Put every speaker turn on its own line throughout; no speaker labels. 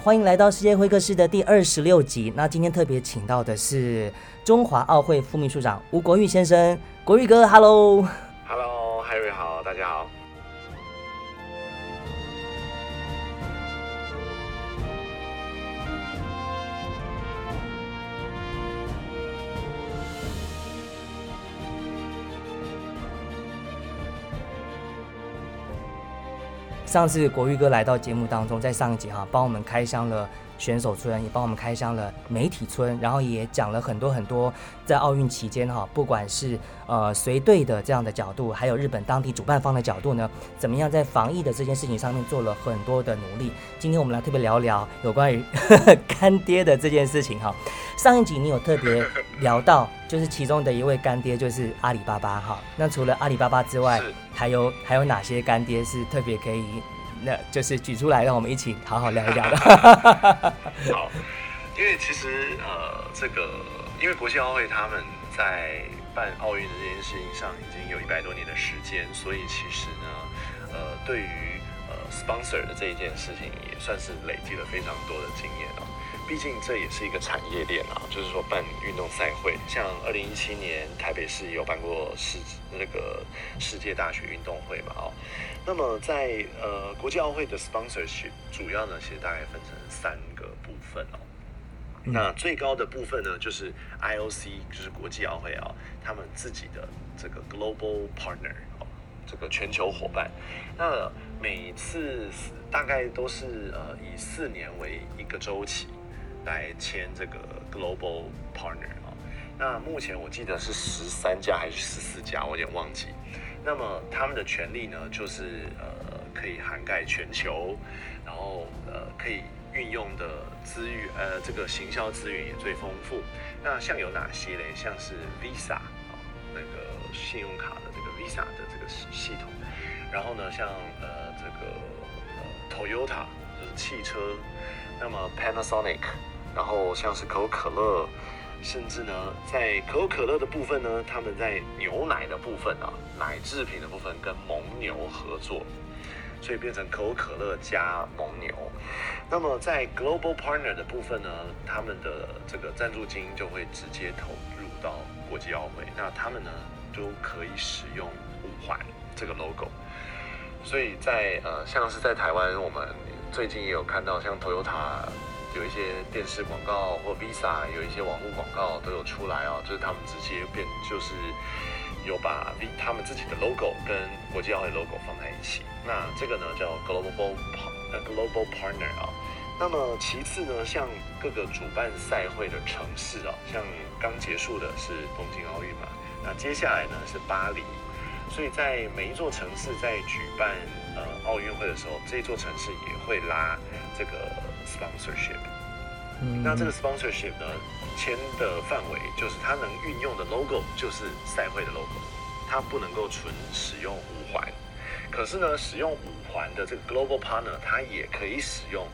欢迎来到世界会客室的第二十六集。那今天特别请到的是中华奥会副秘书长吴国玉先生，国玉哥，Hello。上次国玉哥来到节目当中，在上一集哈，帮我们开箱了选手村，也帮我们开箱了媒体村，然后也讲了很多很多在奥运期间哈，不管是呃随队的这样的角度，还有日本当地主办方的角度呢，怎么样在防疫的这件事情上面做了很多的努力。今天我们来特别聊聊有关于 干爹的这件事情哈。上一集你有特别聊到，就是其中的一位干爹就是阿里巴巴哈。那除了阿里巴巴之外，还有还有哪些干爹是特别可以，那就是举出来让我们一起好好聊一聊的。
好，因为其实呃，这个因为国际奥会他们在办奥运的这件事情上已经有一百多年的时间，所以其实呢，呃，对于呃 sponsor 的这一件事情也算是累积了非常多的经验啊。毕竟这也是一个产业链啊，就是说办运动赛会，像二零一七年台北市有办过世那个世界大学运动会嘛，哦，那么在呃国际奥会的 sponsorship 主要呢，其实大概分成三个部分哦。那最高的部分呢，就是 IOC，就是国际奥会啊，他们自己的这个 global partner 哦，这个全球伙伴。那每次大概都是呃以四年为一个周期。来签这个 global partner 啊，那目前我记得是十三家还是十四家，我有点忘记。那么他们的权利呢，就是呃可以涵盖全球，然后呃可以运用的资源，呃这个行销资源也最丰富。那像有哪些嘞？像是 Visa 啊，那个信用卡的这个 Visa 的这个系统。然后呢，像呃这个呃 Toyota 就是汽车，那么 Panasonic。然后像是可口可乐，甚至呢，在可口可乐的部分呢，他们在牛奶的部分啊，奶制品的部分跟蒙牛合作，所以变成可口可乐加蒙牛。那么在 Global Partner 的部分呢，他们的这个赞助金就会直接投入到国际奥会，那他们呢都可以使用五环这个 logo。所以在呃，像是在台湾，我们最近也有看到像 Toyota。有一些电视广告或 Visa 有一些网络广告都有出来哦，就是他们直接变，就是有把 V 他们自己的 logo 跟国际奥会 logo 放在一起。那这个呢叫 global 呃 global partner 啊。那么其次呢，像各个主办赛会的城市啊，像刚结束的是东京奥运嘛，那接下来呢是巴黎，所以在每一座城市在举办呃奥运会的时候，这座城市也会拉这个。sponsorship，那这个 sponsorship 呢，签的范围就是它能运用的 logo 就是赛会的 logo，它不能够纯使用五环。可是呢，使用五环的这个 global partner，它也可以使用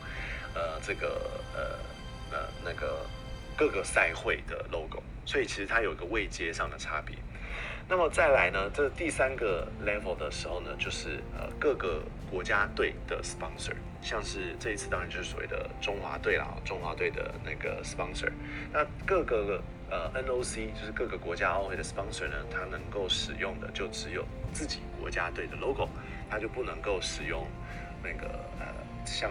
呃这个呃呃那个各个赛会的 logo，所以其实它有一个位阶上的差别。那么再来呢，这第三个 level 的时候呢，就是呃各个国家队的 sponsor，像是这一次当然就是所谓的中华队啦，中华队的那个 sponsor。那各个呃 NOC 就是各个国家奥会的 sponsor 呢，它能够使用的就只有自己国家队的 logo，它就不能够使用那个呃像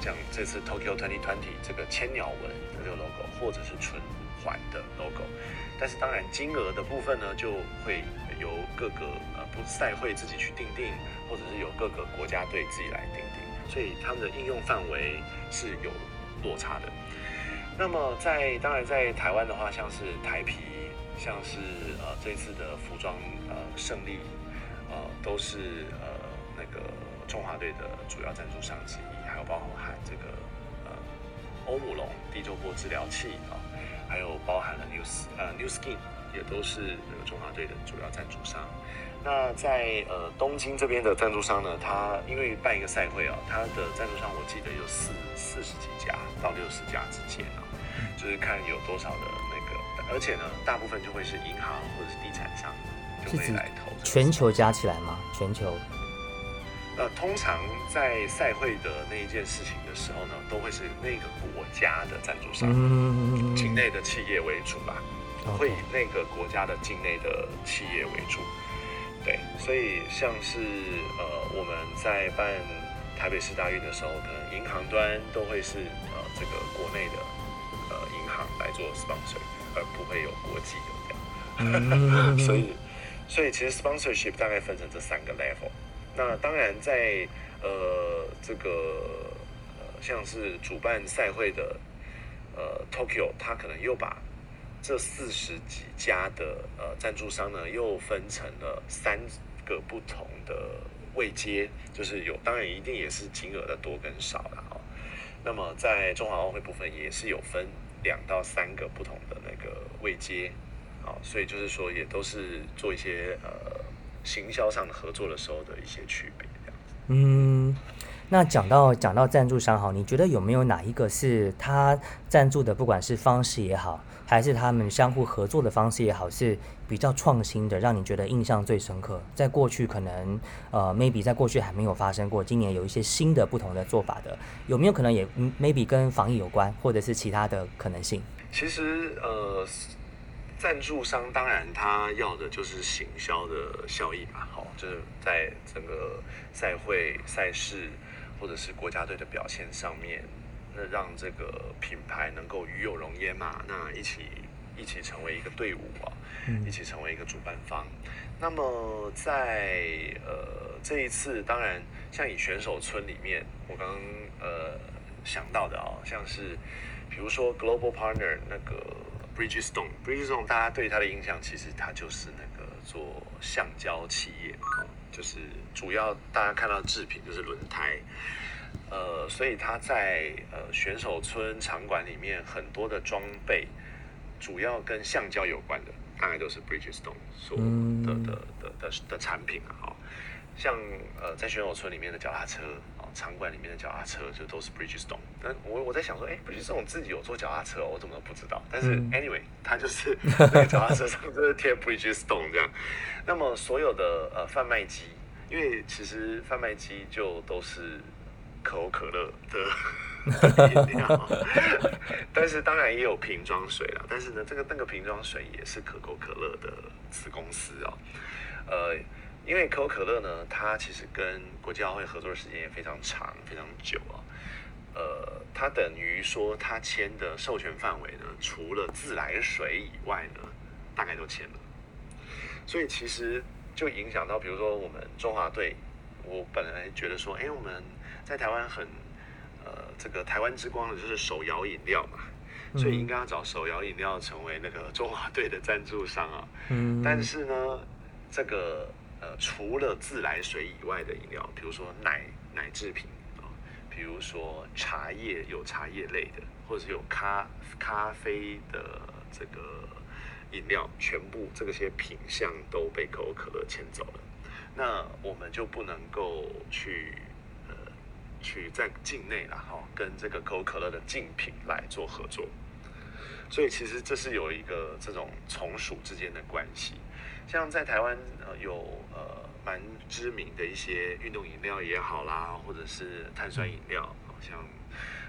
像这次 Tokyo 2020这个千鸟纹的这个 logo，或者是纯环的 logo。但是当然，金额的部分呢，就会由各个呃不赛会自己去定定，或者是由各个国家队自己来定定，所以他们的应用范围是有落差的。那么在当然在台湾的话，像是台皮，像是呃这次的服装呃胜利，呃都是呃那个中华队的主要赞助商之一，还有包含这个呃欧姆龙地周波治疗器啊。还有包含了 New 呃 New Skin 也都是那个中华队的主要赞助商。那在呃东京这边的赞助商呢，他因为办一个赛会啊，他的赞助商我记得有四四十几家到六十家之间啊，就是看有多少的那个，而且呢，大部分就会是银行或者是地产商就会来投。
全球加起来吗？全球？
呃，通常在赛会的那一件事情的时候呢，都会是那个国家的赞助商，境内的企业为主吧，会以那个国家的境内的企业为主。对，所以像是呃，我们在办台北市大运的时候，可能银行端都会是呃这个国内的呃银行来做 sponsor，而不会有国际的这样。所以，所以其实 sponsorship 大概分成这三个 level。那当然，在呃这个呃像是主办赛会的呃 Tokyo，它可能又把这四十几家的呃赞助商呢，又分成了三个不同的位阶，就是有当然一定也是金额的多跟少了啊。那么在中华奥会部分也是有分两到三个不同的那个位阶，啊，所以就是说也都是做一些呃。行销上的合作的时候的一些区别，这样子。
嗯，那讲到讲到赞助商哈，你觉得有没有哪一个是他赞助的，不管是方式也好，还是他们相互合作的方式也好，是比较创新的，让你觉得印象最深刻？在过去可能呃，maybe 在过去还没有发生过，今年有一些新的不同的做法的，有没有可能也 maybe 跟防疫有关，或者是其他的可能性？
其实呃。赞助商当然他要的就是行销的效益嘛，好，就是在整个赛会赛事或者是国家队的表现上面，那让这个品牌能够与有荣焉嘛，那一起一起成为一个队伍啊，一起成为一个主办方。那么在呃这一次，当然像以选手村里面，我刚刚呃想到的啊，像是比如说 Global Partner 那个。Bridgestone，Bridgestone，大家对它的印象其实它就是那个做橡胶企业嘛，就是主要大家看到制品就是轮胎，呃，所以它在呃选手村场馆里面很多的装备，主要跟橡胶有关的，大概都是 Bridgestone 所的的的的的产品啊，像呃在选手村里面的脚踏车。场馆里面的脚踏车就都是 Bridgestone，那我我在想说，哎，Bridgestone 自己有做脚踏车，我怎么都不知道？但是 anyway，它就是 那个脚踏车上就是贴 Bridgestone 这样。那么所有的呃贩卖机，因为其实贩卖机就都是可口可乐的 饮料，但是当然也有瓶装水了。但是呢，这个那个瓶装水也是可口可乐的子公司哦，呃。因为可口可乐呢，它其实跟国际奥会合作的时间也非常长、非常久啊。呃，它等于说它签的授权范围呢，除了自来水以外呢，大概都签了。所以其实就影响到，比如说我们中华队，我本来觉得说，哎，我们在台湾很呃，这个台湾之光的就是手摇饮料嘛，所以应该要找手摇饮料成为那个中华队的赞助商啊。嗯。但是呢，这个。呃，除了自来水以外的饮料，比如说奶奶制品啊，比如说茶叶有茶叶类的，或者是有咖咖啡的这个饮料，全部这些品相都被可口可乐牵走了。那我们就不能够去呃去在境内了哈，跟这个可口可乐的竞品来做合作。所以其实这是有一个这种从属之间的关系。像在台湾呃有呃蛮知名的一些运动饮料也好啦，或者是碳酸饮料，像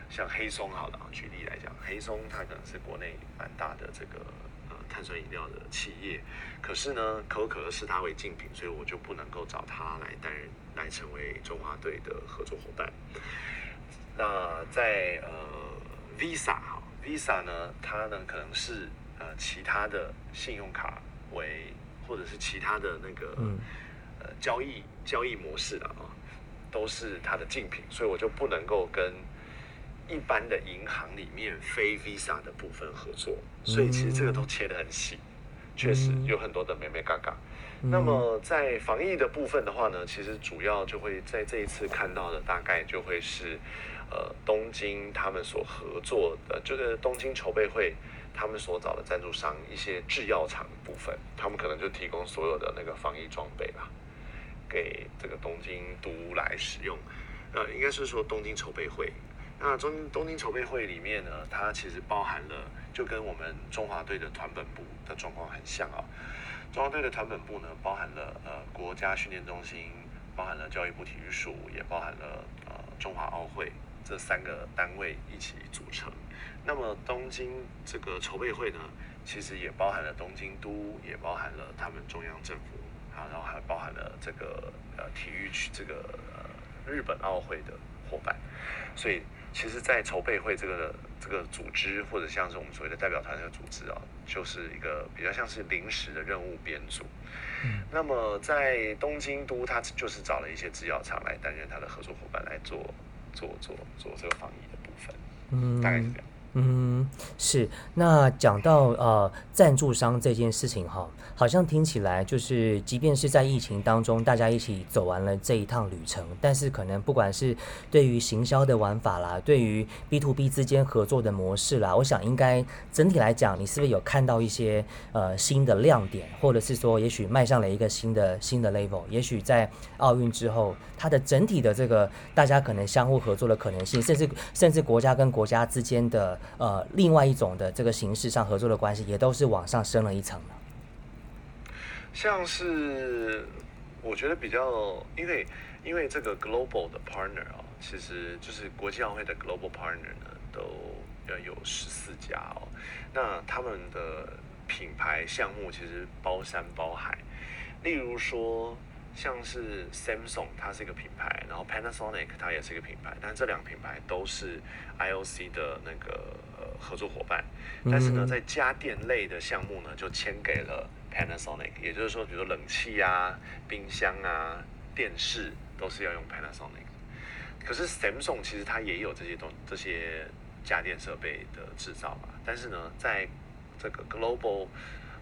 像黑松好了，举例来讲，黑松它可能是国内蛮大的这个呃碳酸饮料的企业，可是呢可口可乐视它为竞品，所以我就不能够找它来担任来成为中华队的合作伙伴。那在呃 Visa 哈 Visa 呢，它呢可能是呃其他的信用卡为或者是其他的那个呃交易交易模式的啊，都是它的竞品，所以我就不能够跟一般的银行里面非 Visa 的部分合作，所以其实这个都切得很细，确实有很多的美美嘎嘎。那么在防疫的部分的话呢，其实主要就会在这一次看到的大概就会是呃东京他们所合作的，就是东京筹备会。他们所找的赞助商，一些制药厂部分，他们可能就提供所有的那个防疫装备吧，给这个东京都来使用。呃，应该是说东京筹备会。那中东京筹备会里面呢，它其实包含了，就跟我们中华队的团本部的状况很像啊。中华队的团本部呢，包含了呃国家训练中心、包含了教育部体育署，也包含了呃中华奥会这三个单位一起组成。那么东京这个筹备会呢，其实也包含了东京都，也包含了他们中央政府啊，然后还包含了这个呃体育区这个呃日本奥会的伙伴。所以其实，在筹备会这个这个组织，或者像是我们所谓的代表团这个组织啊，就是一个比较像是临时的任务编组。那么在东京都，他就是找了一些制药厂来担任他的合作伙伴，来做做做做这个防疫的部分。嗯，大概是这样。
嗯，是。那讲到呃赞助商这件事情哈，好像听起来就是，即便是在疫情当中，大家一起走完了这一趟旅程，但是可能不管是对于行销的玩法啦，对于 B to B 之间合作的模式啦，我想应该整体来讲，你是不是有看到一些呃新的亮点，或者是说，也许迈上了一个新的新的 level，也许在奥运之后，它的整体的这个大家可能相互合作的可能性，甚至甚至国家跟国家之间的。呃，另外一种的这个形式上合作的关系，也都是往上升了一层了。
像是我觉得比较，因为因为这个 global 的 partner 啊，其实就是国际奥会的 global partner 呢，都要有十四家哦。那他们的品牌项目其实包山包海，例如说。像是 Samsung，它是一个品牌，然后 Panasonic 它也是一个品牌，但这两个品牌都是 IOC 的那个呃合作伙伴。但是呢，在家电类的项目呢，就签给了 Panasonic，也就是说，比如说冷气啊、冰箱啊、电视都是要用 Panasonic。可是 Samsung 其实它也有这些东这些家电设备的制造嘛，但是呢，在这个 Global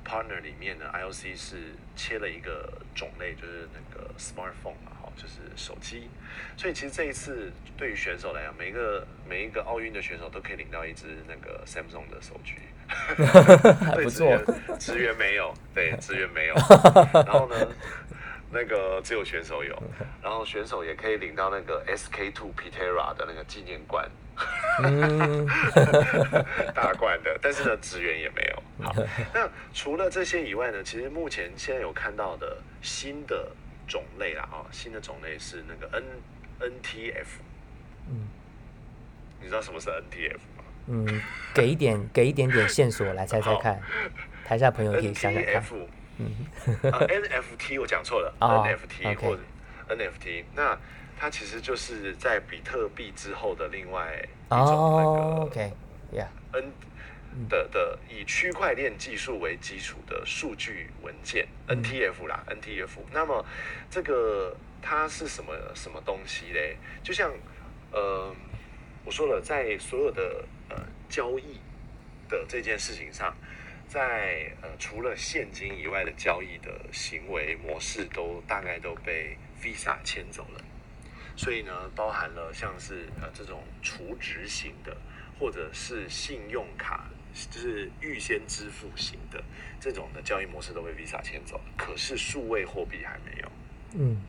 Partner 里面呢，IOC 是切了一个种类，就是那个 smartphone 嘛，哈，就是手机。所以其实这一次对于选手来讲，每一个每一个奥运的选手都可以领到一支那个 Samsung 的手机，
还不错。
职员没有，对，职员没有。然后呢，那个只有选手有，然后选手也可以领到那个 SK Two Pitera 的那个纪念冠。嗯，大罐的，但是呢，职员也没有。好，那除了这些以外呢，其实目前现在有看到的新的种类啦，啊，新的种类是那个 N NTF。嗯，你知道什么是 NTF 吗？
嗯，给一点，给一点点线索来猜猜 看，台下朋友可以想想看。
嗯，NFT 我讲错了，NFT 或者 NFT 那。它其实就是在比特币之后的另外一种那个
OK，Yeah，N
的的以区块链技术为基础的数据文件 NTF 啦，NTF。那么这个它是什么什么东西嘞？就像呃我说了，在所有的呃交易的这件事情上，在呃除了现金以外的交易的行为模式，都大概都被 Visa 牵走了。所以呢，包含了像是呃这种储值型的，或者是信用卡，就是预先支付型的这种的交易模式都被 Visa 牵走了。可是数位货币还没有，嗯，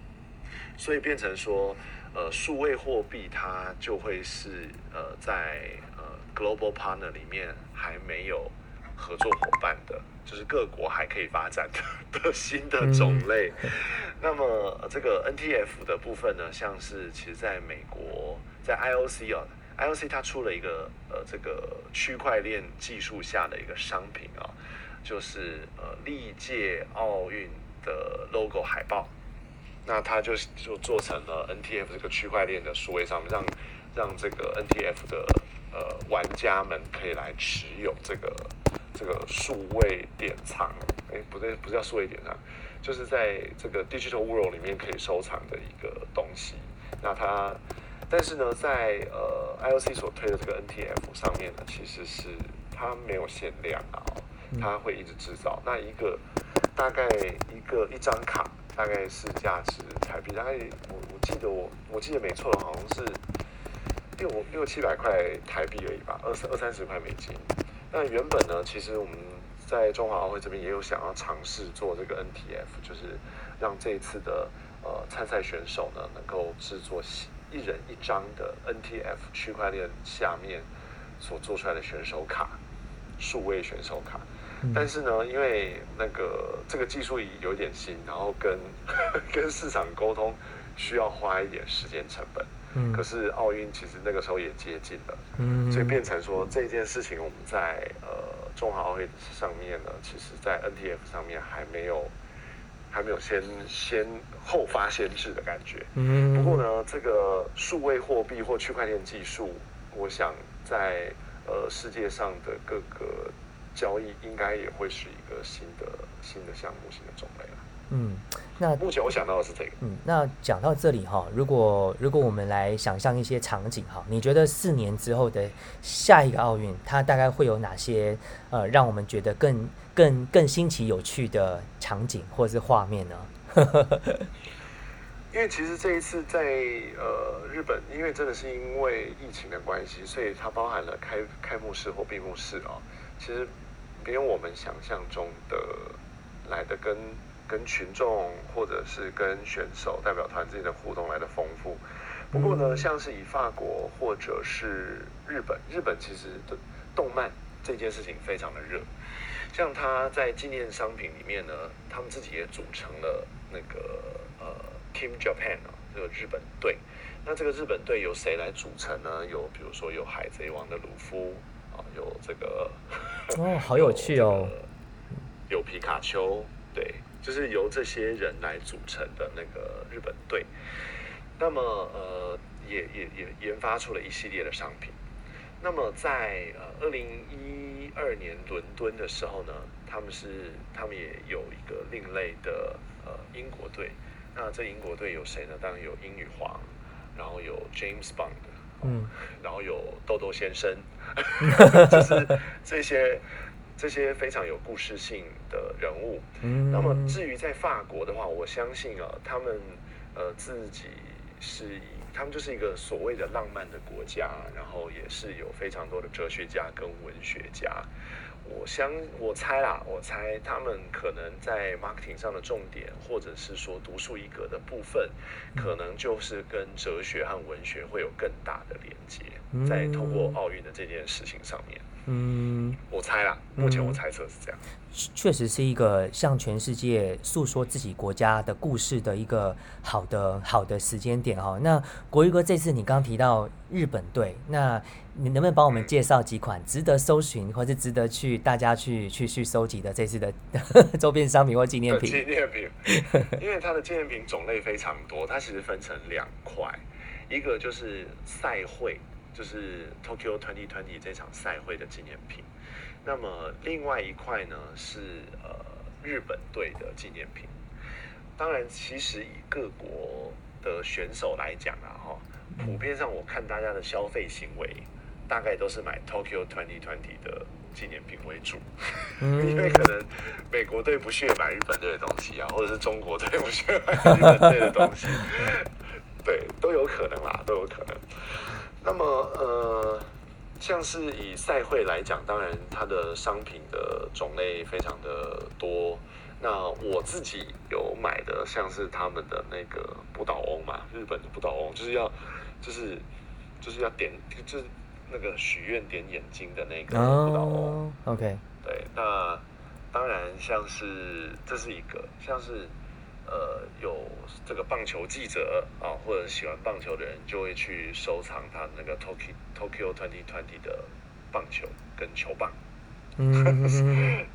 所以变成说，呃，数位货币它就会是呃在呃 Global Partner 里面还没有合作伙伴的，就是各国还可以发展的 的新的种类。那么这个 NTF 的部分呢，像是其实在美国，在 IOC 啊，IOC 它出了一个呃这个区块链技术下的一个商品啊，就是呃历届奥运的 logo 海报，那它就就做成了 NTF 这个区块链的数位上面，让让这个 NTF 的呃玩家们可以来持有这个这个数位典藏，哎不对，不是叫数位典藏。就是在这个 digital world 里面可以收藏的一个东西。那它，但是呢，在呃 IOC 所推的这个 NTF 上面呢，其实是它没有限量啊，它会一直制造。那一个大概一个一张卡大概是价值台币，大概我我记得我我记得没错好像是六六七百块台币而已吧，二十二三十块美金。那原本呢，其实我们。在中华奥会这边也有想要尝试做这个 NTF，就是让这一次的呃参赛选手呢能够制作一人一张的 NTF 区块链下面所做出来的选手卡，数位选手卡。但是呢，因为那个这个技术有点新，然后跟 跟市场沟通需要花一点时间成本。
嗯
可是奥运其实那个时候也接近了，
嗯
所以变成说这件事情我们在呃中华奥运上面呢，其实在 NTF 上面还没有还没有先先后发先至的感觉。
嗯
不过呢，这个数位货币或区块链技术，我想在呃世界上的各个交易应该也会是一个新的新的项目、新的种类了。
嗯，那
目前我想到的是这个。
嗯，那讲到这里哈，如果如果我们来想象一些场景哈，你觉得四年之后的下一个奥运，它大概会有哪些呃让我们觉得更更更新奇有趣的场景或者是画面呢？
因为其实这一次在呃日本，因为真的是因为疫情的关系，所以它包含了开开幕式或闭幕式啊、其实没有我们想象中的来的跟跟群众或者是跟选手代表团之间的互动来的丰富。不过呢，
嗯
像是以法国或者是日本，日本其实的动漫这件事情非常的热。像他在纪念商品里面呢，他们自己也组成了那个呃 Team Japan 啊，这个日本队。那这个日本队由谁来组成呢？有比如说有海贼王的鲁夫啊，有这个
哦，好有趣哦。
有皮卡丘，对，就是由这些人来组成的那个日本队。那么呃，也也也研发出了一系列的商品。那么在呃二零一二年伦敦的时候呢，他们是他们也有一个另类的呃英国队。那这英国队有谁呢？当然有英女皇，然后有 James Bond，
嗯
然后有豆豆先生 就是这些这些非常有故事性的人物。
嗯，
那么至于在法国的话，我相信啊，他们呃自己是以他们就是一个所谓的浪漫的国家，然后也是有非常多的哲学家跟文学家。我相我猜啦，我猜他们可能在 marketing 上的重点，或者是说独树一格的部分，可能就是跟哲学和文学会有更大的连接，在通过奥运的这件事情上面。
嗯，
我猜啦，目前我猜测是这样。
确实是一个向全世界诉说自己国家的故事的一个好的好的时间点哈、那国瑜哥这次你刚刚提到日本队，那你能不能帮我们介绍几款值得搜寻或是值得去大家去去去收集的这次的 周边商品或纪念
品纪？念品，因为它的纪念品种类非常多，它其实分成两块，一个就是赛会，就是 Tokyo 2020这场赛会的纪念品，那么另外一块呢是呃日本队的纪念品。当然，其实以各国的选手来讲啊，哈，普遍上我看大家的消费行为，大概都是买 Tokyo 2020的纪念品为主。因为可能美国队不屑买日本队的东西啊，或者是中国队不屑买日本队的东西，对，都有可能啦，都有可能。那么呃，像是以赛会来讲，当然它的商品的种类非常的多。那我自己有买的，像是他们的那个不倒翁嘛，日本的不倒翁，就是要就是就是要点，就是那个许愿点眼睛的那个不倒翁。
哦，OK，
对，那当然像是这是一个，像是呃有这个棒球记者啊，或者喜欢棒球的人就会去收藏他那个 Tokyo Tokyo Twenty Twenty 的棒球跟球棒。
嗯，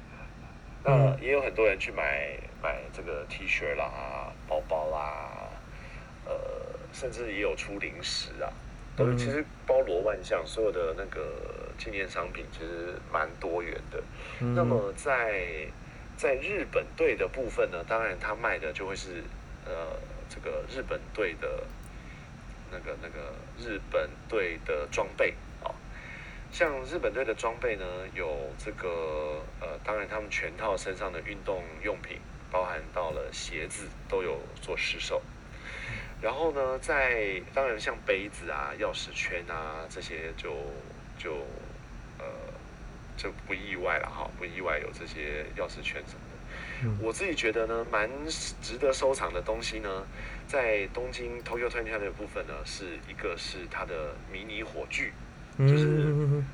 那也有很多人去买买这个 T 恤啦、包包啦，呃，甚至也有出零食啊，都其实包罗万象，所有的那个纪念商品其实蛮多元的。
嗯
那么在在日本队的部分呢，当然他卖的就会是呃这个日本队的那个那个日本队的装备啊、像日本队的装备呢，有这个呃，当然他们全套身上的运动用品，包含到了鞋子都有做试售。然后呢，在当然像杯子啊、钥匙圈啊这些就就就不意外了哈，不意外有这些钥匙圈什么的。
嗯
我自己觉得呢，蛮值得收藏的东西呢，在东京 Tokyo Twenty 的部分呢，是一个是它的迷你火炬，就是
嗯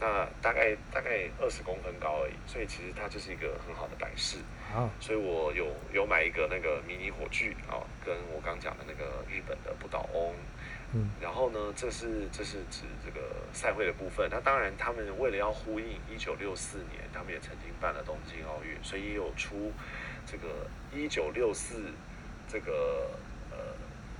那大概大概概二十公分高而已，所以其实它就是一个很好的摆饰。
哦，
所以我有有买一个那个迷你火炬啊，跟我刚讲的那个日本的不。
嗯，
然后呢，这是这是指这个赛会的部分。那当然，他们为了要呼应一九六四年，他们也曾经办了东京奥运，所以也有出这个一九六四这个呃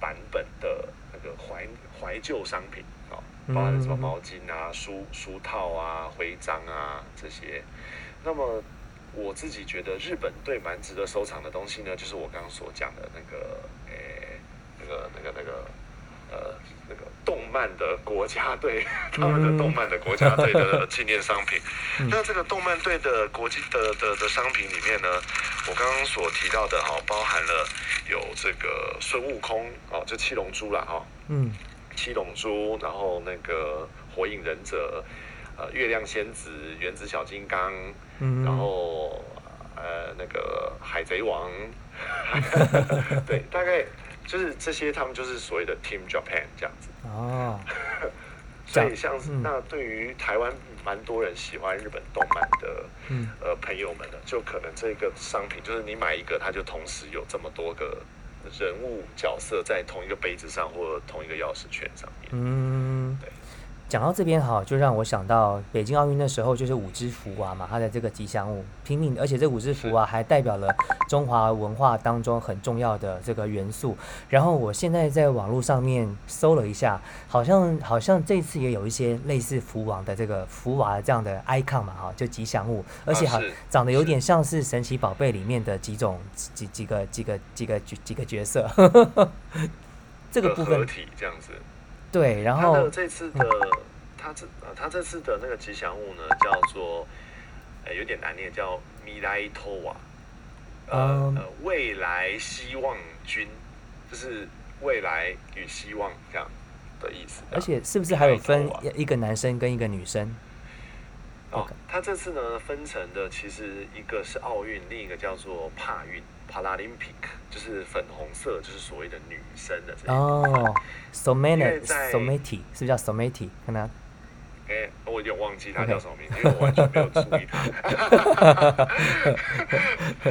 版本的那个怀怀旧商品啊，包含什么毛巾啊、书书套啊、徽章啊这些。那么我自己觉得日本队蛮值得收藏的东西呢，就是我刚刚所讲的那个诶那个那个那个。呃，那个动漫的国家队，他们的动漫的国家队的 纪念商品。那这个动漫队的国际的的的商品里面呢，我刚刚所提到的哈，包含了有这个孙悟空哦，就七龙珠了哈。嗯。七龙珠，然后那个火影忍者，呃，月亮仙子，原子小金刚，嗯然后呃那个海贼王，对，大概。就是这些，他们就是所谓的 Team Japan 这样子哦。所以像是那对于台湾蛮多人喜欢日本动漫的呃朋友们呢，就可能这个商品就是你买一个，它就同时有这么多个人物角色在同一个杯子上或同一个钥匙圈上面。嗯，对。
讲到这边哈，就让我想到北京奥运的时候，就是五只福娃嘛，它的这个吉祥物，拼命，而且这五只福娃还代表了中华文化当中很重要的这个元素。然后我现在在网络上面搜了一下，好像好像这次也有一些类似福王的这个福娃这样的 icon 嘛，哈，就吉祥物，而且好长得有点像是神奇宝贝里面的几种几几个几个几个几个角色，这个部分体
这样子。
对，然后
这次的他这呃他这次的那个吉祥物呢，叫做呃有点难念，叫米莱托瓦，呃呃未来希望君，就是未来与希望这样的意思。
而且是不是还有分一个男生跟一个女生？
哦，他这次呢分成的其实一个是奥运，另一个叫做帕运。Paralympic 就是粉红色，就是所谓的女生的这哦
，Somati，Somati 是不是叫 Somati？可能，
哎，我有点忘记他叫什么名字，因为我完全没有注意他。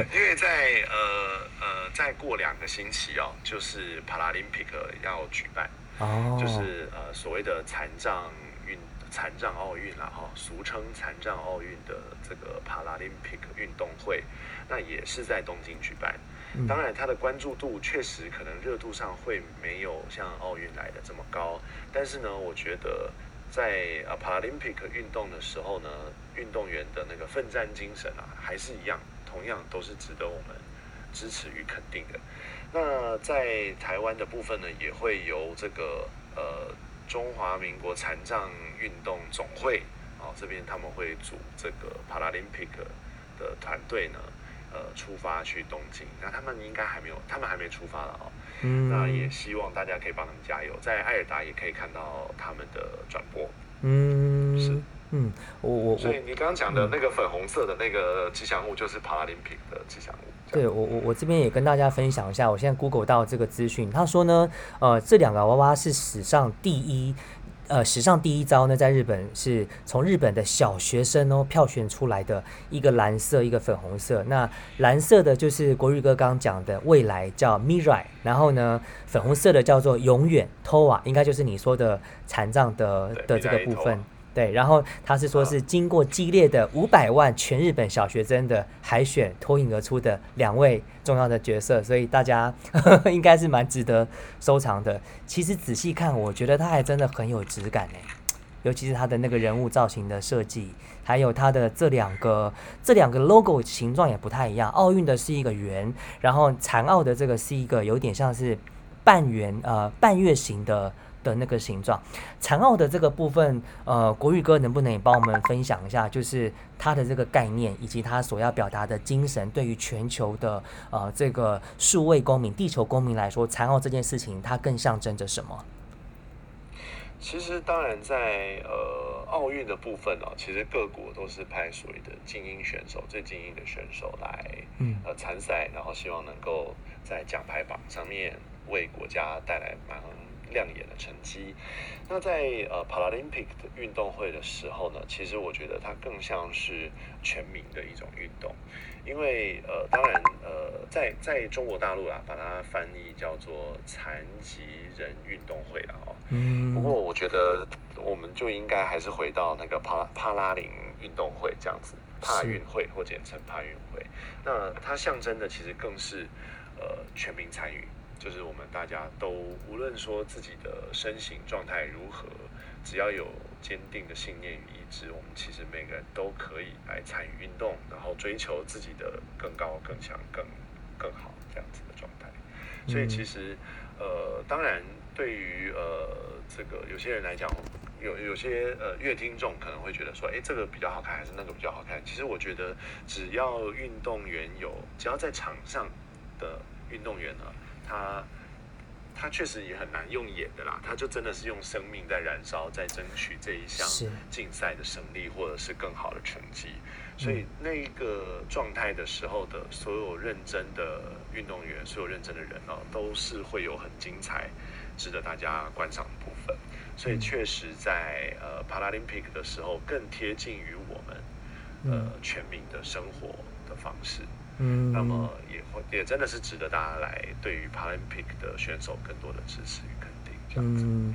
因为在呃呃，再过两个星期哦，就是 Paralympic 要举办，哦，就是呃所谓的残障运残障奥运啦，哈，俗称残障奥运的这个 Paralympic 运动会。那也是在东京举办，当然它的关注度确实可能热度上会没有像奥运来的这么高，但是呢，我觉得在呃 Paralympic 运动的时候呢，运动员的那个奋战精神啊，还是一样，同样都是值得我们支持与肯定的。那在台湾的部分呢，也会由这个呃中华民国残障运动总会啊这边他们会组这个 Paralympic 的团队呢。呃，出发去东京，那他们应该还没有，他们还没出发了哦。嗯，那也希望大家可以帮他们加油，在艾尔达也可以看到他们的转播。嗯，是，
嗯，我我
所以你刚刚讲的那个粉红色的那个吉祥物就是 Paralympic 的吉祥物。
对我我我这边也跟大家分享一下，我现在 Google 到这个资讯，他说呢，呃，这两个娃娃是史上第一。呃，史上第一招呢，在日本是从日本的小学生哦票选出来的一个蓝色，一个粉红色。那蓝色的就是国语哥刚刚讲的未来叫 Mirai，然后呢，粉红色的叫做永远 Toa，应该就是你说的残障的的这个部分。对，然后他是说，是经过激烈的五百万全日本小学生的海选脱颖而出的两位重要的角色，所以大家 应该是蛮值得收藏的。其实仔细看，我觉得他还真的很有质感呢，尤其是他的那个人物造型的设计，还有他的这两个这两个 logo 形状也不太一样。奥运的是一个圆，然后残奥的这个是一个有点像是半圆呃半月形的。的那个形状，残奥的这个部分，呃，国语哥能不能也帮我们分享一下，就是它的这个概念以及它所要表达的精神，对于全球的呃这个数位公民、地球公民来说，残奥这件事情它更象征着什么？
其实，当然在呃奥运的部分哦，其实各国都是派所谓的精英选手、最精英的选手来嗯呃参赛，然后希望能够在奖牌榜上面为国家带来蛮。亮眼的成绩。那在呃 Paralympic 的运动会的时候呢，其实我觉得它更像是全民的一种运动，因为呃，当然呃，在在中国大陆啊，把它翻译叫做残疾人运动会了哦。嗯。不过我觉得我们就应该还是回到那个帕帕拉林运动会这样子，帕运会或简称帕运会。那它象征的其实更是呃全民参与。就是我们大家都无论说自己的身形状态如何，只要有坚定的信念与意志，我们其实每个人都可以来参与运动，然后追求自己的更高、更强、更更好这样子的状态。所以其实，呃，当然对于呃这个有些人来讲，有有些呃乐听众可能会觉得说，哎，这个比较好看还是那个比较好看？其实我觉得，只要运动员有，只要在场上的运动员呢。他他确实也很难用演的啦，他就真的是用生命在燃烧，在争取这一项竞赛的胜利，或者是更好的成绩。所以那个状态的时候的所有认真的运动员，所有认真的人哦，都是会有很精彩、值得大家观赏的部分。所以确实在呃 Paralympic 的时候，更贴近于我们呃全民的生活的方式。嗯，那么也会也真的是值得大家来对于 Paralympic 的选手更多的支持与肯定，这样子。嗯，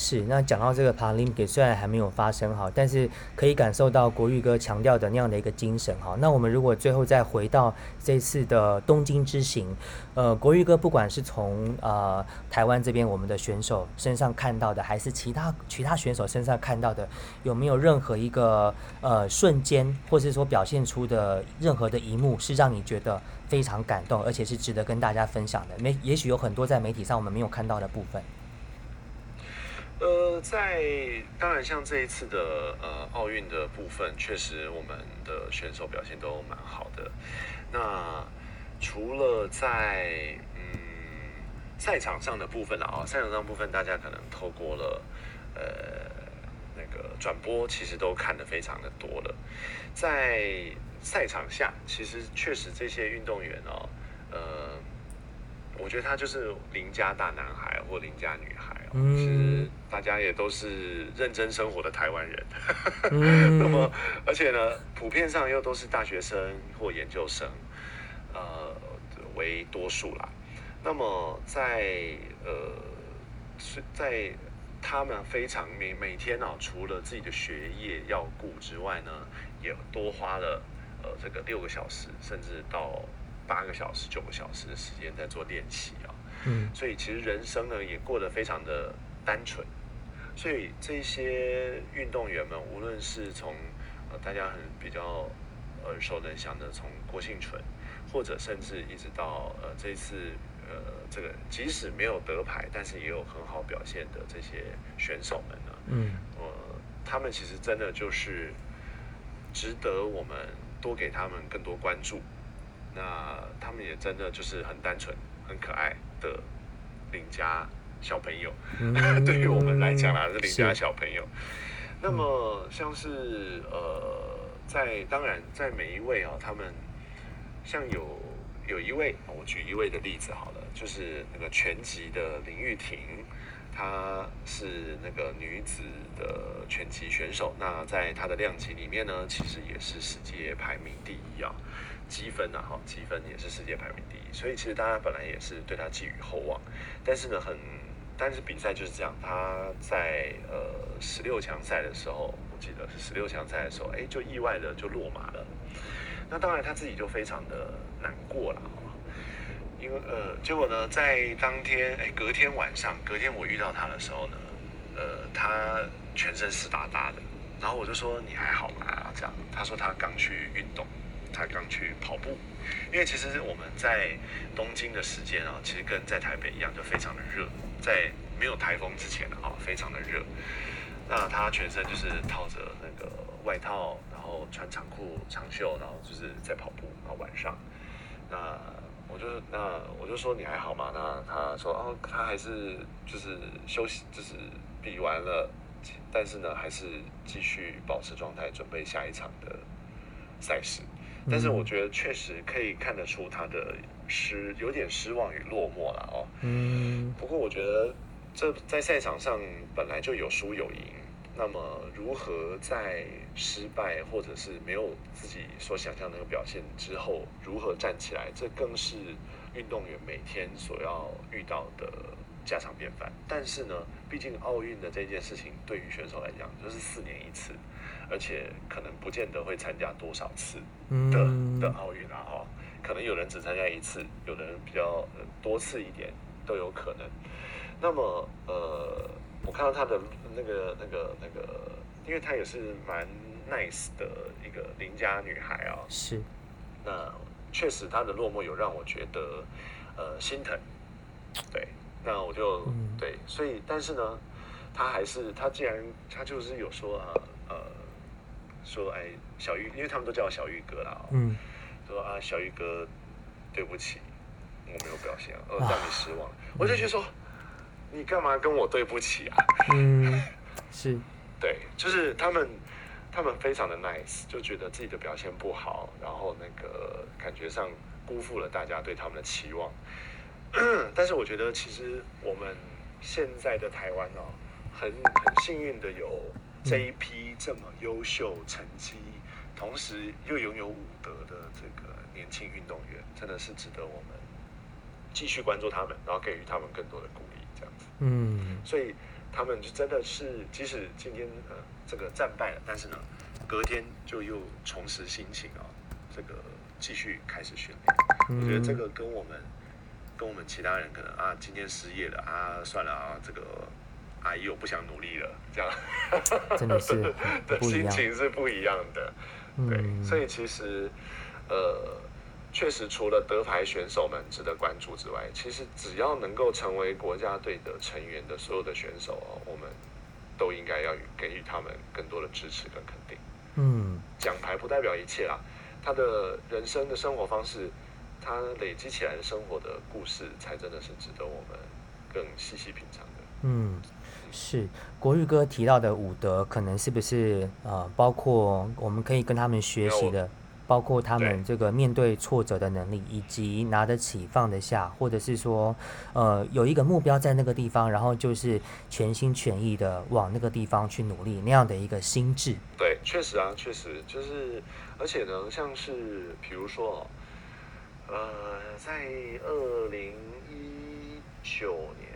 是。那讲到这个 Paralympic 虽然还没有发生哈，但是可以感受到国玉哥强调的那样的一个精神哈。那我们如果最后再回到这次的东京之行。呃，国玉哥，不管是从呃台湾这边我们的选手身上看到的，还是其他其他选手身上看到的，有没有任何一个呃瞬间，或是说表现出的任何的一幕，是让你觉得非常感动，而且是值得跟大家分享的？没，也许有很多在媒体上我们没有看到的部分。
呃，在当然像这一次的呃奥运的部分，确实我们的选手表现都蛮好的。那除了在嗯赛场上的部分了啊，赛场上部分大家可能透过了呃那个转播，其实都看得非常的多了。在赛场下，其实确实这些运动员哦，呃，我觉得他就是邻家大男孩或邻家女孩哦，其实大家也都是认真生活的台湾人。那么，而且呢，普遍上又都是大学生或研究生。呃，为多数啦。那么在呃，是在他们非常每每天啊，除了自己的学业要顾之外呢，也多花了呃这个六个小时，甚至到八个小时、九个小时的时间在做练习啊。嗯。所以其实人生呢也过得非常的单纯。所以这些运动员们，无论是从呃大家很比较耳熟能详的从郭幸存。或者甚至一直到呃这次呃这个即使没有得牌，但是也有很好表现的这些选手们呢，嗯，呃，他们其实真的就是值得我们多给他们更多关注。那他们也真的就是很单纯、很可爱的邻家小朋友，对于我们来讲啊是邻家小朋友。那么像是呃在当然在每一位啊他们。像有有一位，我举一位的例子好了，就是那个拳击的林玉婷，她是那个女子的拳击选手。那在她的量级里面呢，其实也是世界排名第一啊，积分啊，哈，积分也是世界排名第一。所以其实大家本来也是对他寄予厚望，但是呢，很，但是比赛就是这样，他在呃十六强赛的时候，我记得是十六强赛的时候，哎，就意外的就落马了。那当然他自己就非常的难过了，因为呃，结果呢，在当天哎，隔天晚上，隔天我遇到他的时候呢，呃，他全身湿哒哒的，然后我就说你还好吗？这样，他说他刚去运动，他刚去跑步，因为其实我们在东京的时间啊，其实跟在台北一样，就非常的热，在没有台风之前啊，非常的热。那他全身就是套着那个外套。然后穿长裤长袖，然后就是在跑步。然后晚上，那我就那我就说你还好吗？那他说哦，他还是就是休息，就是比完了，但是呢还是继续保持状态，准备下一场的赛事。但是我觉得确实可以看得出他的失有点失望与落寞了哦。嗯。不过我觉得这在赛场上本来就有输有赢，那么如何在失败或者是没有自己所想象那个表现之后，如何站起来，这更是运动员每天所要遇到的家常便饭。但是呢，毕竟奥运的这件事情对于选手来讲就是四年一次，而且可能不见得会参加多少次的的奥运啊，哈，可能有人只参加一次，有的人比较多次一点都有可能。那么，呃，我看到她的那个、那个、那个，因为她也是蛮 nice 的一个邻家女孩啊。
是。
那确实，她的落寞有让我觉得，呃，心疼。对。那我就对，所以，但是呢，她还是，她既然她就是有说啊，呃，说哎，小玉，因为他们都叫我小玉哥啦。嗯。说啊，小玉哥，对不起，我没有表现，呃，让你失望。我就觉得说。你干嘛跟我对不起啊？
嗯，是，
对，就是他们，他们非常的 nice，就觉得自己的表现不好，然后那个感觉上辜负了大家对他们的期望。但是我觉得，其实我们现在的台湾哦，很很幸运的有这一批这么优秀成绩，同时又拥有武德的这个年轻运动员，真的是值得我们继续关注他们，然后给予他们更多的鼓励。这样子嗯，所以他们就真的是，即使今天呃这个战败了，但是呢，隔天就又重拾心情啊，这个继续开始训练。我觉得这个跟我们跟我们其他人可能啊，今天失业了啊，算了啊，这个阿姨我不想努力了，这样
真的是
的心情是不一样的。对，所以其实呃。确实，除了德牌选手们值得关注之外，其实只要能够成为国家队的成员的所有的选手哦，我们都应该要给予他们更多的支持跟肯定。嗯，奖牌不代表一切啦，他的人生的生活方式，他累积起来的生活的故事，才真的是值得我们更细细品尝的。
嗯，是国玉哥提到的武德，可能是不是呃，包括我们可以跟他们学习的？包括他们这个面对挫折的能力，以及拿得起放得下，或者是说，呃，有一个目标在那个地方，然后就是全心全意的往那个地方去努力，那样的一个心智。
对，确实啊，确实就是，而且呢，像是比如说，呃，在二零一九年，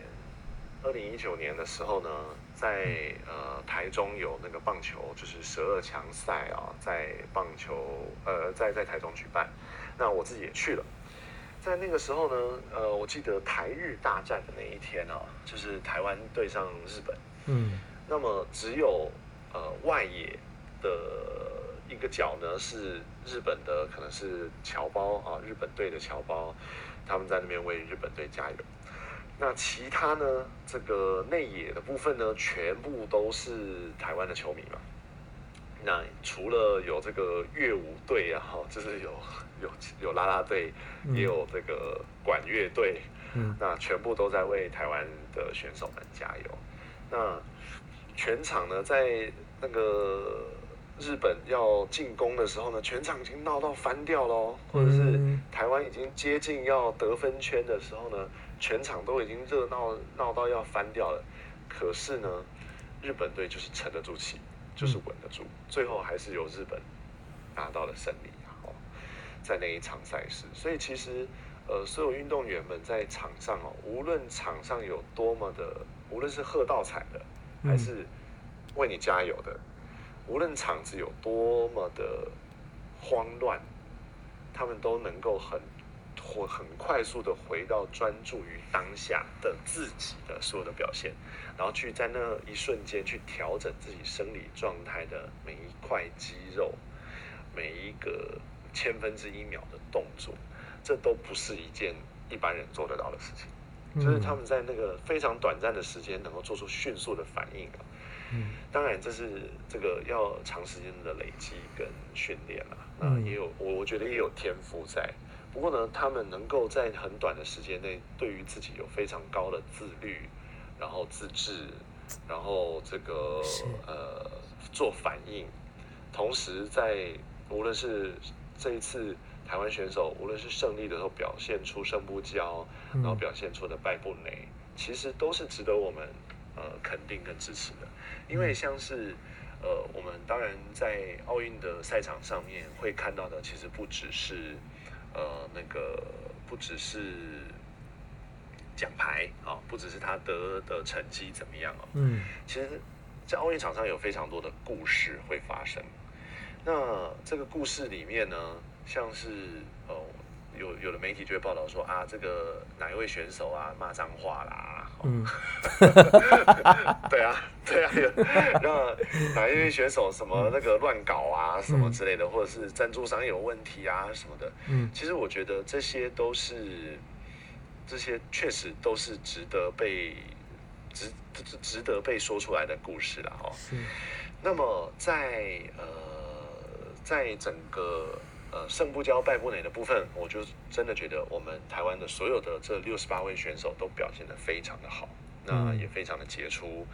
二零一九年的时候呢。在呃台中有那个棒球，就是十二强赛啊，在棒球呃在在台中举办，那我自己也去了。在那个时候呢，呃，我记得台日大战的那一天啊，就是台湾对上日本，嗯，那么只有呃外野的一个角呢是日本的，可能是侨胞啊，日本队的侨胞，他们在那边为日本队加油。那其他呢？这个内野的部分呢，全部都是台湾的球迷嘛。那除了有这个乐舞队啊，哈，就是有 有有啦啦队，也有这个管乐队，嗯，那全部都在为台湾的选手们加油。那全场呢，在那个日本要进攻的时候呢，全场已经闹到翻掉喽，或者是台湾已经接近要得分圈的时候呢。全场都已经热闹闹到要翻掉了，可是呢，日本队就是沉得住气，就是稳得住，最后还是由日本拿到了胜利哦，在那一场赛事。所以其实，呃，所有运动员们在场上哦，无论场上有多么的，无论是喝倒彩的，还是为你加油的，无论场子有多么的慌乱，他们都能够很。或很快速的回到专注于当下的自己的所有的表现，然后去在那一瞬间去调整自己生理状态的每一块肌肉，每一个千分之一秒的动作，这都不是一件一般人做得到的事情。就是他们在那个非常短暂的时间能够做出迅速的反应啊。嗯，当然这是这个要长时间的累积跟训练啊。那也有我我觉得也有天赋在。不过呢，他们能够在很短的时间内，对于自己有非常高的自律，然后自制，然后这个呃做反应，同时在无论是这一次台湾选手，无论是胜利的时候表现出胜不骄，然后表现出的败不馁，其实都是值得我们呃肯定跟支持的，因为像是呃我们当然在奥运的赛场上面会看到的，其实不只是呃那个不只是奖牌啊，不只是他得的成绩怎么样哦，嗯，其实，在奥运场上有非常多的故事会发生。那这个故事里面呢，像是呃。有有的媒体就会报道说啊，这个哪一位选手啊骂脏话啦，嗯，对啊，对啊，那哪一位选手什么那个乱搞啊，什么之类的，或者是赞助商有问题啊什么的，嗯，其实我觉得这些都是，这些确实都是值得被值值值得被说出来的故事了哈。那么在呃，在整个。呃，胜不骄败不馁的部分，我就真的觉得我们台湾的所有的这六十八位选手都表现得非常的好，那也非常的杰出，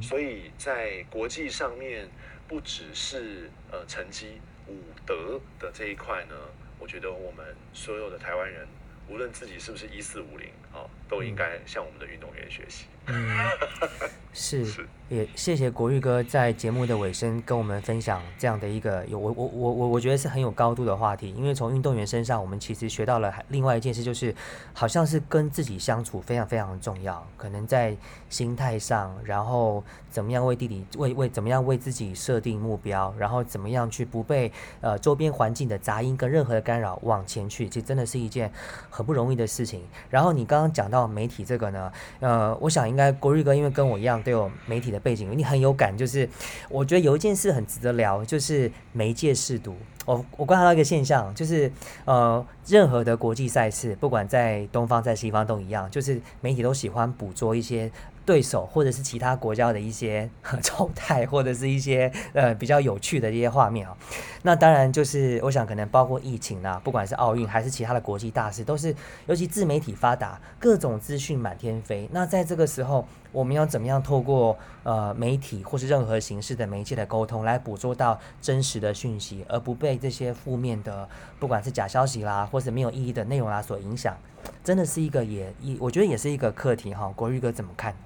所以在国际上面，不只是呃成绩武德的这一块呢，我觉得我们所有的台湾人，无论自己是不是一四五零啊，都应该向我们的运动员学习。
是，也谢谢国玉哥在节目的尾声跟我们分享这样的一个有我我我我我觉得是很有高度的话题，因为从运动员身上，我们其实学到了另外一件事，就是好像是跟自己相处非常非常重要，可能在心态上，然后怎么样为弟弟为为怎么样为自己设定目标，然后怎么样去不被呃周边环境的杂音跟任何的干扰往前去，其实真的是一件很不容易的事情。然后你刚刚讲到媒体这个呢，呃，我想应该国瑞哥因为跟我一样。都有媒体的背景，你很有感。就是我觉得有一件事很值得聊，就是媒介试读。我我观察到一个现象，就是呃，任何的国际赛事，不管在东方在西方都一样，就是媒体都喜欢捕捉一些。对手或者是其他国家的一些 丑态，或者是一些呃比较有趣的一些画面啊。那当然就是我想可能包括疫情啊，不管是奥运还是其他的国际大事，都是尤其自媒体发达，各种资讯满天飞。那在这个时候，我们要怎么样透过呃媒体或是任何形式的媒介的沟通，来捕捉到真实的讯息，而不被这些负面的不管是假消息啦，或是没有意义的内容啦所影响，真的是一个也一我觉得也是一个课题哈。国玉哥怎么看？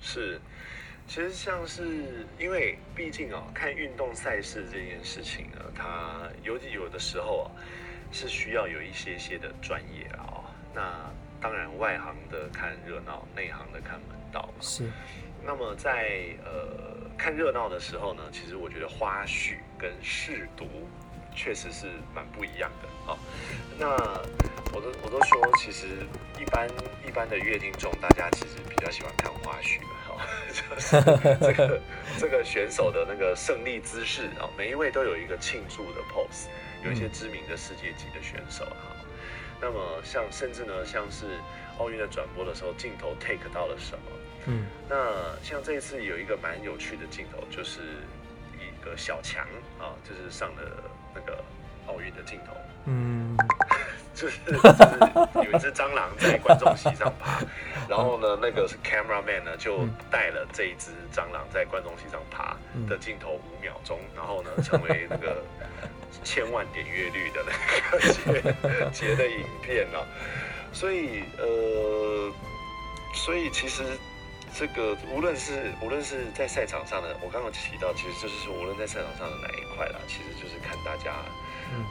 是，其实像是因为毕竟哦，看运动赛事这件事情呢，它尤其有的时候啊，是需要有一些些的专业啊。那当然，外行的看热闹，内行的看门道。
是。
那么在呃看热闹的时候呢，其实我觉得花絮跟试读确实是蛮不一样的啊。那我都我都说，其实一般一般的乐听众，大家其实比较喜欢看花絮哈。就是这个 这个选手的那个胜利姿势啊，每一位都有一个庆祝的 pose，有一些知名的世界级的选手哈。那么像甚至呢，像是奥运的转播的时候，镜头 take 到了什么？嗯，那像这一次有一个蛮有趣的镜头，就是一个小强啊，就是上了那个奥运的镜头。嗯。就 是就是有一只蟑螂在观众席上爬，然后呢，那个是 camera man 呢就带了这一只蟑螂在观众席上爬的镜头五秒钟，然后呢成为那个千万点阅率的那个截截 的影片呢。所以呃，所以其实这个无论是无论是在赛场上的，我刚刚提到，其实就是说无论在赛场上的哪一块啦，其实就是看大家，嗯，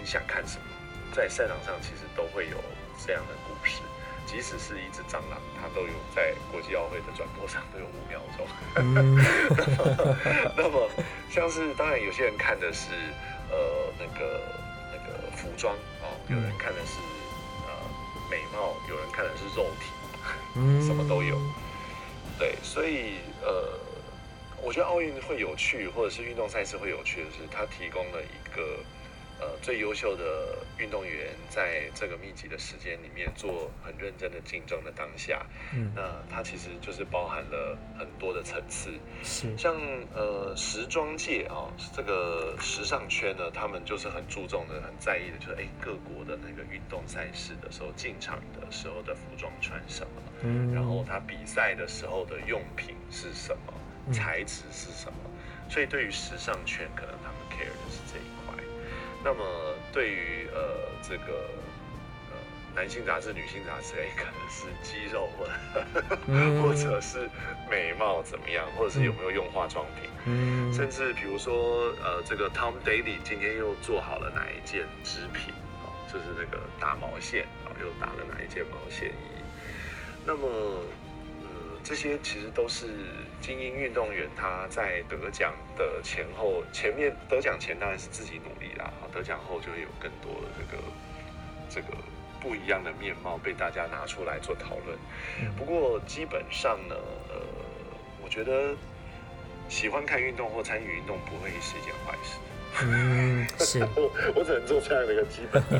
你想看什么。在赛场上，其实都会有这样的故事。即使是一只蟑螂，它都有在国际奥会的转播上都有五秒钟。那么，像是当然有些人看的是呃那个那个服装哦，有人看的是呃美貌，有人看的是肉体，什么都有。对，所以呃，我觉得奥运会有趣，或者是运动赛事会有趣的是，它提供了一个。呃，最优秀的运动员在这个密集的时间里面做很认真的竞争的当下，嗯，那他其实就是包含了很多的层次，
是
像呃时装界啊，这个时尚圈呢，他们就是很注重的、很在意的，就是哎各国的那个运动赛事的时候进场的时候的服装穿什么，嗯，然后他比赛的时候的用品是什么，材质是什么，所以对于时尚圈，可能他们 care 的是这一。那么对于呃这个呃男性杂志、女性杂志，哎，可能是肌肉
嗯。
或者是美貌怎么样，或者是有没有用化妆品，
嗯。
甚至比如说，呃，这个 Tom Daly 今天又做好了哪一件织品，哦，就是那个打毛线，啊、又打了哪一件毛线衣。那么，呃，这些其实都是精英运动员他在得奖的前后，前面得奖前当然是自己努力啦，啊，得奖后就会有更多的这个这个不一样的面貌被大家拿出来做讨论。不过基本上呢，呃，我觉得喜欢看运动或参与运动不会是一件坏事。
嗯，是，
我我只能做这样的一个基本的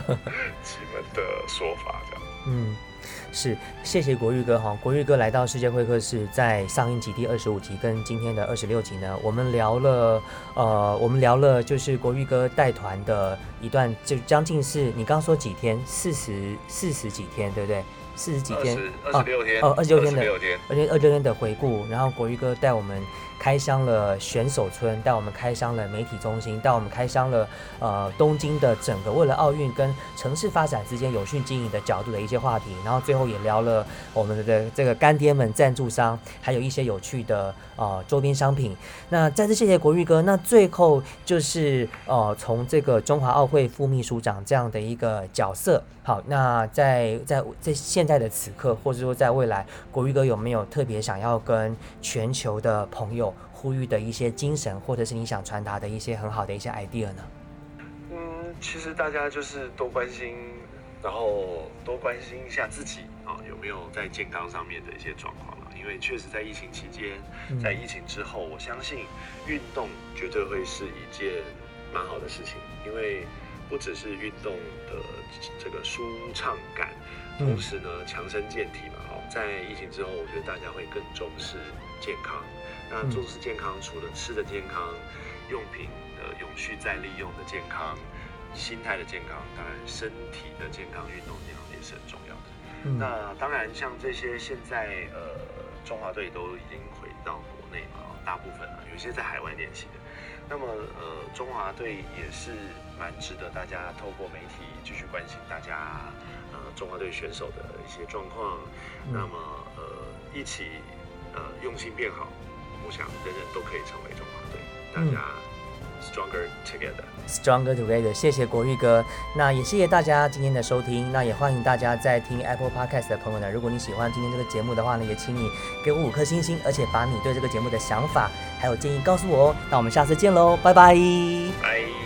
基本的说法，这样。
嗯，是，谢谢国玉哥哈。国玉哥来到世界会客室，在上一集第二十五集跟今天的二十六集呢，我们聊了，呃，我们聊了就是国玉哥带团的一段，就将近是你刚刚说几天，四十四十几天，对不对？四十几天，
二十六天
哦，二十六天的，
六天，
而且二十六天的回顾，然后国玉哥带我们开箱了选手村，带我们开箱了媒体中心，带我们开箱了呃东京的整个为了奥运跟城市发展之间有序经营的角度的一些话题，然后最后也聊了我们的这个干爹们、赞助商，还有一些有趣的呃周边商品。那再次谢谢国玉哥。那最后就是呃从这个中华奥会副秘书长这样的一个角色，好，那在在在现在的此刻，或者说在未来，国玉哥有没有特别想要跟全球的朋友呼吁的一些精神，或者是你想传达的一些很好的一些 idea 呢？
嗯，其实大家就是多关心，然后多关心一下自己啊、有没有在健康上面的一些状况。为确实在疫情期间，
嗯
在疫情之后，我相信运动绝对会是一件蛮好的事情，因为不只是运动的这个舒畅感，
嗯
同时呢强身健体嘛。哦，在疫情之后，我觉得大家会更重视健康。那
嗯
重视健康，除了吃的健康、用品的永续再利用的健康、心态的健康，当然身体的健康、运动健康也是很重要的。
嗯
那当然，像这些现在呃中华队都已经回到国内嘛，哦大部分啊，有一些在海外练习的。那么呃中华队也是蛮值得大家透过媒体继续关心大家呃中华队选手的一些状况。
嗯
那么呃一起呃用心变好，我想人人都可以成为中华队，大
嗯
家 stronger together。
Stronger Together，谢谢国玉哥。那也谢谢大家今天的收听。那也欢迎大家在听 Apple Podcast 的朋友呢，如果你喜欢今天这个节目的话呢，也请你给我五颗星星，而且把你对这个节目的想法还有建议告诉我哦。那我们下次见喽，拜拜。
拜。